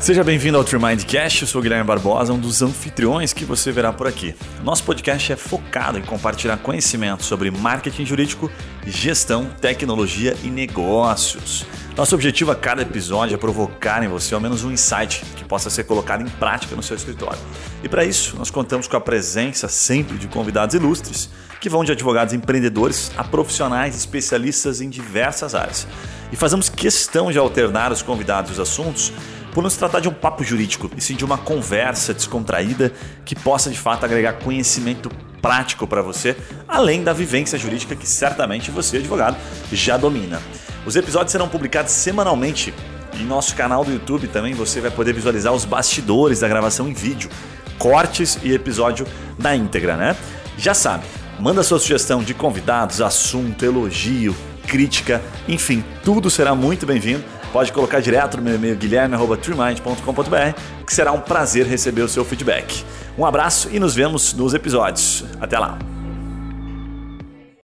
Seja bem-vindo ao Tremindcast, eu sou Guilherme Barbosa, um dos anfitriões que você verá por aqui. Nosso podcast é focado em compartilhar conhecimento sobre marketing jurídico, gestão, tecnologia e negócios. Nosso objetivo a cada episódio é provocar em você ao menos um insight que possa ser colocado em prática no seu escritório. E para isso, nós contamos com a presença sempre de convidados ilustres que vão de advogados empreendedores a profissionais especialistas em diversas áreas. E fazemos questão de alternar os convidados e os assuntos por não se tratar de um papo jurídico, e sim de uma conversa descontraída que possa de fato agregar conhecimento prático para você, além da vivência jurídica que certamente você, advogado, já domina. Os episódios serão publicados semanalmente em nosso canal do YouTube também você vai poder visualizar os bastidores da gravação em vídeo, cortes e episódio na íntegra, né? Já sabe, manda sua sugestão de convidados, assunto, elogio, crítica, enfim, tudo será muito bem-vindo pode colocar direto no meu e-mail guilherme.trimind.com.br, que será um prazer receber o seu feedback. Um abraço e nos vemos nos episódios. Até lá!